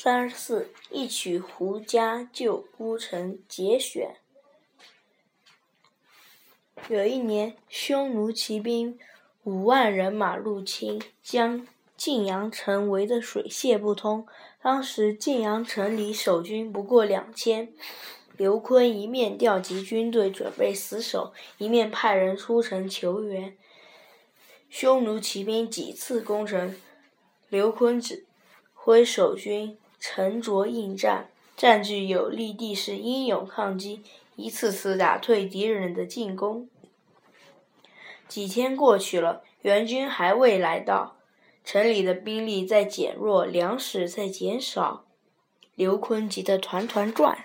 三十四，一曲胡笳救孤城节选。有一年，匈奴骑兵五万人马入侵，将晋阳城围得水泄不通。当时晋阳城里守军不过两千，刘琨一面调集军队准备死守，一面派人出城求援。匈奴骑兵几次攻城，刘琨指挥守军。沉着应战，占据有利地势，英勇抗击，一次次打退敌人的进攻。几天过去了，援军还未来到，城里的兵力在减弱，粮食在减少。刘坤急得团团转。